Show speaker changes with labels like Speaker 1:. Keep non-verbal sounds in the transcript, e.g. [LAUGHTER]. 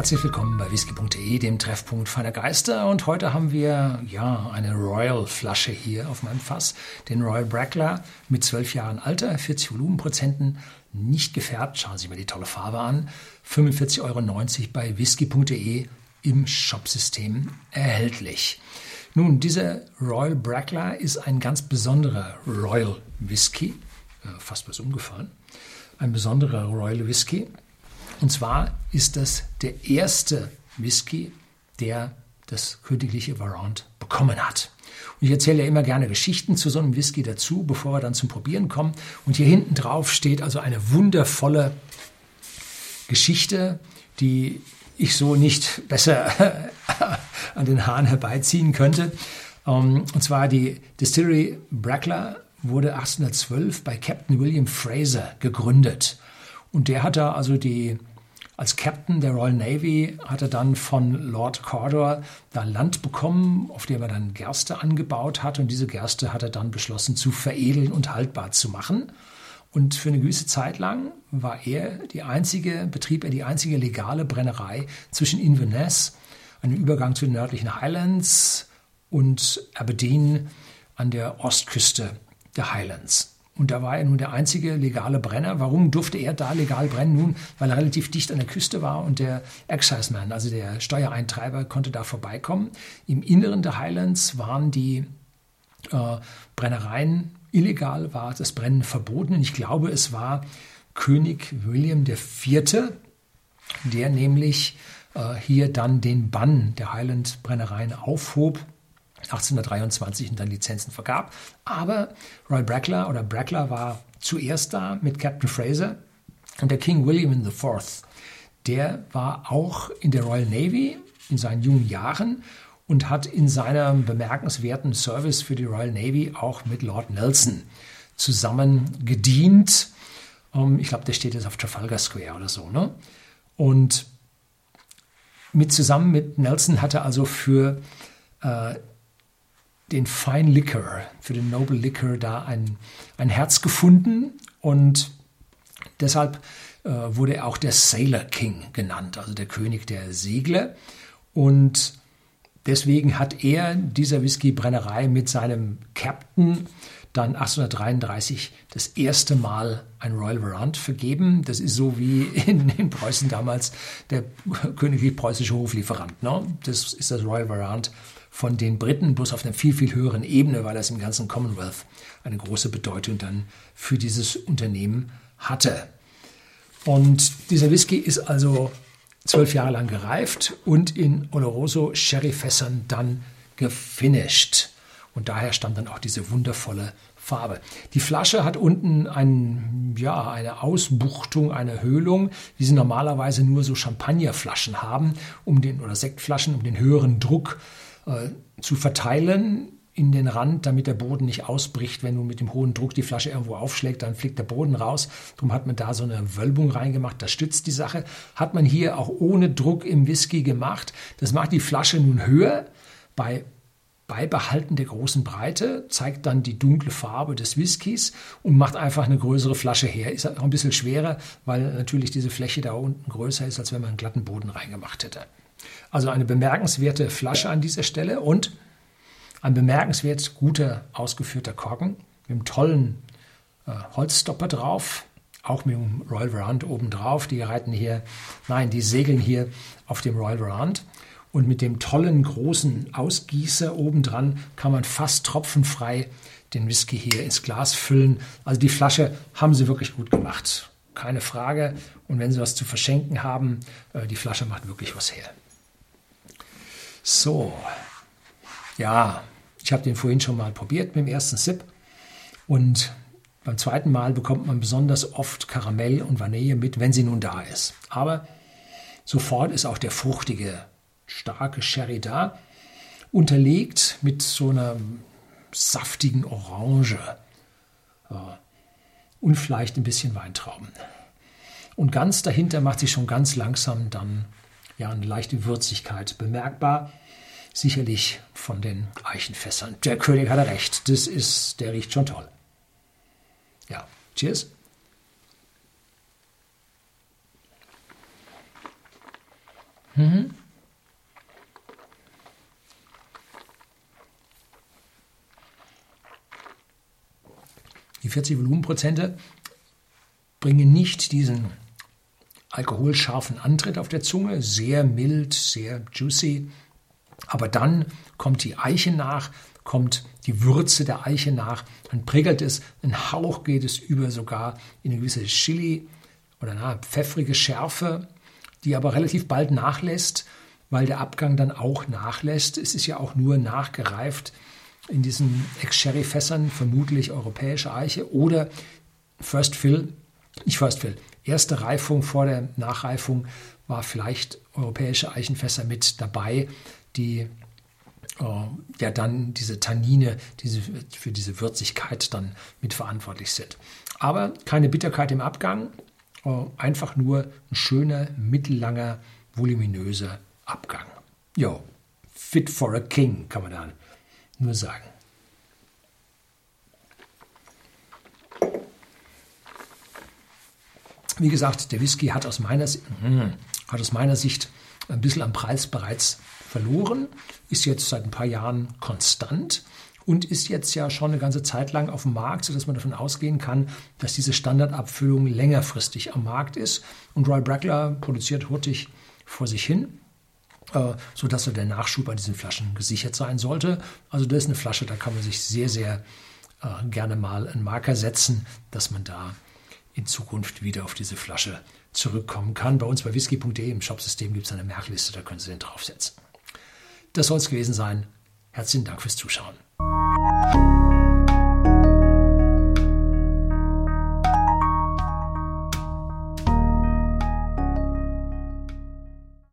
Speaker 1: Herzlich willkommen bei whisky.de, dem Treffpunkt feiner Geister. Und heute haben wir ja eine Royal-Flasche hier auf meinem Fass, den Royal Brackler mit 12 Jahren Alter, 40 Volumenprozenten, nicht gefärbt. Schauen Sie sich mal die tolle Farbe an. 45,90 Euro bei whisky.de im Shopsystem erhältlich. Nun, dieser Royal Brackler ist ein ganz besonderer Royal Whisky, äh, fast was umgefallen, ein besonderer Royal Whisky. Und zwar ist das der erste Whisky, der das königliche Varant bekommen hat. Und ich erzähle ja immer gerne Geschichten zu so einem Whisky dazu, bevor wir dann zum Probieren kommen. Und hier hinten drauf steht also eine wundervolle Geschichte, die ich so nicht besser [LAUGHS] an den Haaren herbeiziehen könnte. Ähm, und zwar die Distillery Brackler wurde 1812 bei Captain William Fraser gegründet. Und der hat da also die als Captain der Royal Navy hat er dann von Lord Cawdor da Land bekommen, auf dem er dann Gerste angebaut hat. Und diese Gerste hat er dann beschlossen zu veredeln und haltbar zu machen. Und für eine gewisse Zeit lang war er die einzige, betrieb er die einzige legale Brennerei zwischen Inverness, einem Übergang zu den nördlichen Highlands, und Aberdeen an der Ostküste der Highlands. Und da war er nun der einzige legale Brenner. Warum durfte er da legal brennen? Nun, weil er relativ dicht an der Küste war und der Exciseman, also der Steuereintreiber, konnte da vorbeikommen. Im Inneren der Highlands waren die äh, Brennereien illegal, war das Brennen verboten. Und ich glaube, es war König William IV., der nämlich äh, hier dann den Bann der Highland-Brennereien aufhob 1823 und dann Lizenzen vergab. Aber Roy Brackler oder Brackler war zuerst da mit Captain Fraser und der King William IV. Der war auch in der Royal Navy in seinen jungen Jahren und hat in seinem bemerkenswerten Service für die Royal Navy auch mit Lord Nelson zusammen gedient. Ähm, ich glaube, der steht jetzt auf Trafalgar Square oder so. Ne? Und mit zusammen mit Nelson hat er also für äh, den Fine Liquor, für den Noble Liquor da ein, ein Herz gefunden und deshalb äh, wurde er auch der Sailor King genannt, also der König der Segler. Und deswegen hat er dieser Whiskybrennerei mit seinem Captain dann 1833 das erste Mal ein Royal Warrant vergeben. Das ist so wie in, in Preußen damals der königlich preußische Hoflieferant. Ne? Das ist das Royal Warrant von den Briten, bloß auf einer viel, viel höheren Ebene, weil das im ganzen Commonwealth eine große Bedeutung dann für dieses Unternehmen hatte. Und dieser Whisky ist also zwölf Jahre lang gereift und in Oloroso Sherryfässern dann gefinisht. Und daher stammt dann auch diese wundervolle Farbe. Die Flasche hat unten ein, ja, eine Ausbuchtung, eine Höhlung, wie sie normalerweise nur so Champagnerflaschen haben, um den, oder Sektflaschen, um den höheren Druck äh, zu verteilen in den Rand, damit der Boden nicht ausbricht. Wenn du mit dem hohen Druck die Flasche irgendwo aufschlägt, dann fliegt der Boden raus. Darum hat man da so eine Wölbung reingemacht. Das stützt die Sache. Hat man hier auch ohne Druck im Whisky gemacht. Das macht die Flasche nun höher. Bei Beibehalten der großen Breite zeigt dann die dunkle Farbe des Whiskys und macht einfach eine größere Flasche her. Ist auch ein bisschen schwerer, weil natürlich diese Fläche da unten größer ist, als wenn man einen glatten Boden reingemacht hätte. Also eine bemerkenswerte Flasche an dieser Stelle und ein bemerkenswert guter ausgeführter Korken mit einem tollen äh, Holzstopper drauf, auch mit dem Royal Verand oben drauf. Die reiten hier, nein, die segeln hier auf dem Royal Verand. Und mit dem tollen großen Ausgießer oben dran kann man fast tropfenfrei den Whisky hier ins Glas füllen. Also die Flasche haben sie wirklich gut gemacht. Keine Frage. Und wenn sie was zu verschenken haben, äh, die Flasche macht wirklich was her. So, ja, ich habe den vorhin schon mal probiert mit dem ersten Sip und beim zweiten Mal bekommt man besonders oft Karamell und Vanille mit, wenn sie nun da ist. Aber sofort ist auch der fruchtige, starke Sherry da, unterlegt mit so einer saftigen Orange und vielleicht ein bisschen Weintrauben. Und ganz dahinter macht sich schon ganz langsam dann ja eine leichte Würzigkeit bemerkbar. Sicherlich von den Eichenfässern. Der König hatte recht. Das ist, der riecht schon toll. Ja, cheers. Mhm. Die 40 Volumenprozente bringen nicht diesen alkoholscharfen Antritt auf der Zunge, sehr mild, sehr juicy. Aber dann kommt die Eiche nach, kommt die Würze der Eiche nach, dann prickelt es, ein Hauch geht es über sogar in eine gewisse Chili oder na, pfeffrige Schärfe, die aber relativ bald nachlässt, weil der Abgang dann auch nachlässt. Es ist ja auch nur nachgereift in diesen Ex-Sherry-Fässern, vermutlich europäische Eiche oder First Fill, nicht First Fill, erste Reifung vor der Nachreifung war vielleicht europäische Eichenfässer mit dabei, die äh, ja dann diese Tannine diese, für diese Würzigkeit dann mitverantwortlich sind. Aber keine Bitterkeit im Abgang, äh, einfach nur ein schöner, mittellanger, voluminöser Abgang. Jo, fit for a king, kann man dann nur sagen. Wie gesagt, der Whisky hat aus meiner, hm, hat aus meiner Sicht ein bisschen am Preis bereits verloren, ist jetzt seit ein paar Jahren konstant und ist jetzt ja schon eine ganze Zeit lang auf dem Markt, sodass man davon ausgehen kann, dass diese Standardabfüllung längerfristig am Markt ist. Und Roy Brackler produziert hurtig vor sich hin, äh, sodass so der Nachschub an diesen Flaschen gesichert sein sollte. Also das ist eine Flasche, da kann man sich sehr, sehr äh, gerne mal einen Marker setzen, dass man da in Zukunft wieder auf diese Flasche zurückkommen kann. Bei uns bei whisky.de im Shopsystem gibt es eine Merkliste, da können Sie den draufsetzen. Das soll es gewesen sein. Herzlichen Dank fürs Zuschauen.